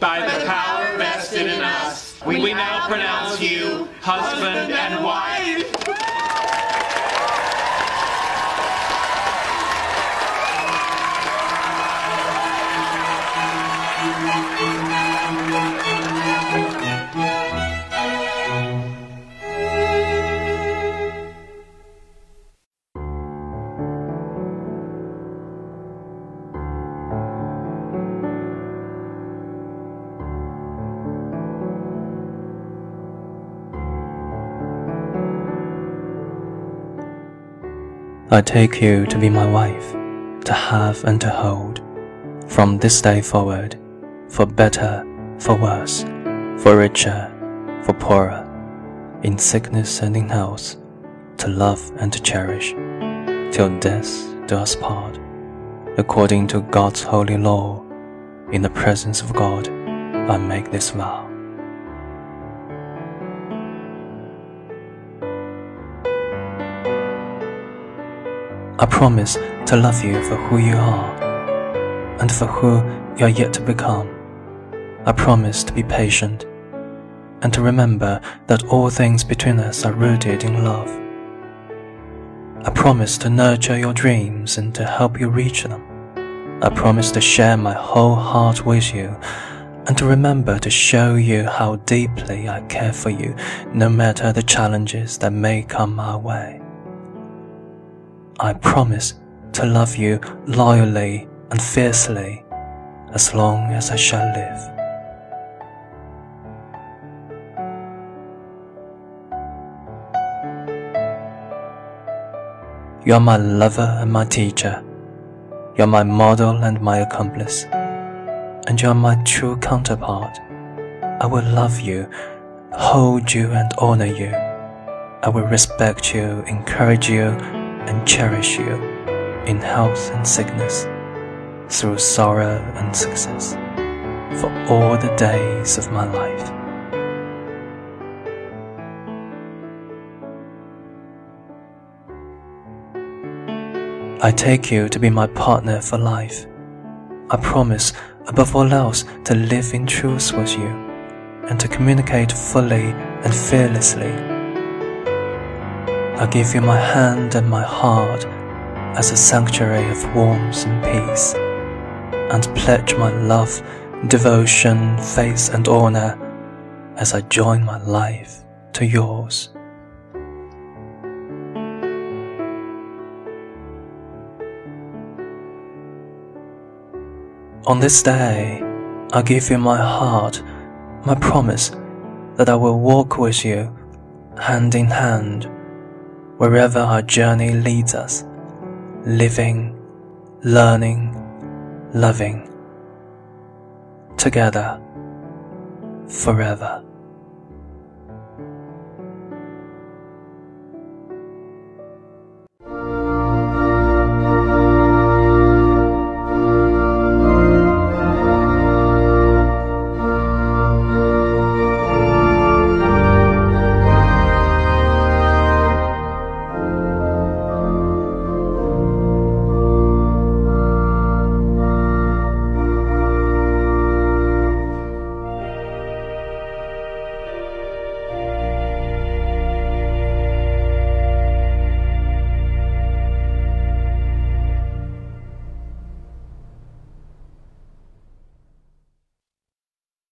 by the power vested in us, we now pronounce you husband and wife. I take you to be my wife, to have and to hold, from this day forward, for better, for worse, for richer, for poorer, in sickness and in health, to love and to cherish, till death do us part, according to God's holy law. In the presence of God, I make this vow. I promise to love you for who you are and for who you are yet to become. I promise to be patient and to remember that all things between us are rooted in love. I promise to nurture your dreams and to help you reach them. I promise to share my whole heart with you and to remember to show you how deeply I care for you no matter the challenges that may come our way. I promise to love you loyally and fiercely as long as I shall live. You are my lover and my teacher. You are my model and my accomplice. And you are my true counterpart. I will love you, hold you, and honor you. I will respect you, encourage you, and cherish you in health and sickness, through sorrow and success, for all the days of my life. I take you to be my partner for life. I promise, above all else, to live in truth with you and to communicate fully and fearlessly. I give you my hand and my heart as a sanctuary of warmth and peace, and pledge my love, devotion, faith, and honor as I join my life to yours. On this day, I give you my heart, my promise that I will walk with you, hand in hand, wherever our journey leads us, living, learning, loving, together, forever.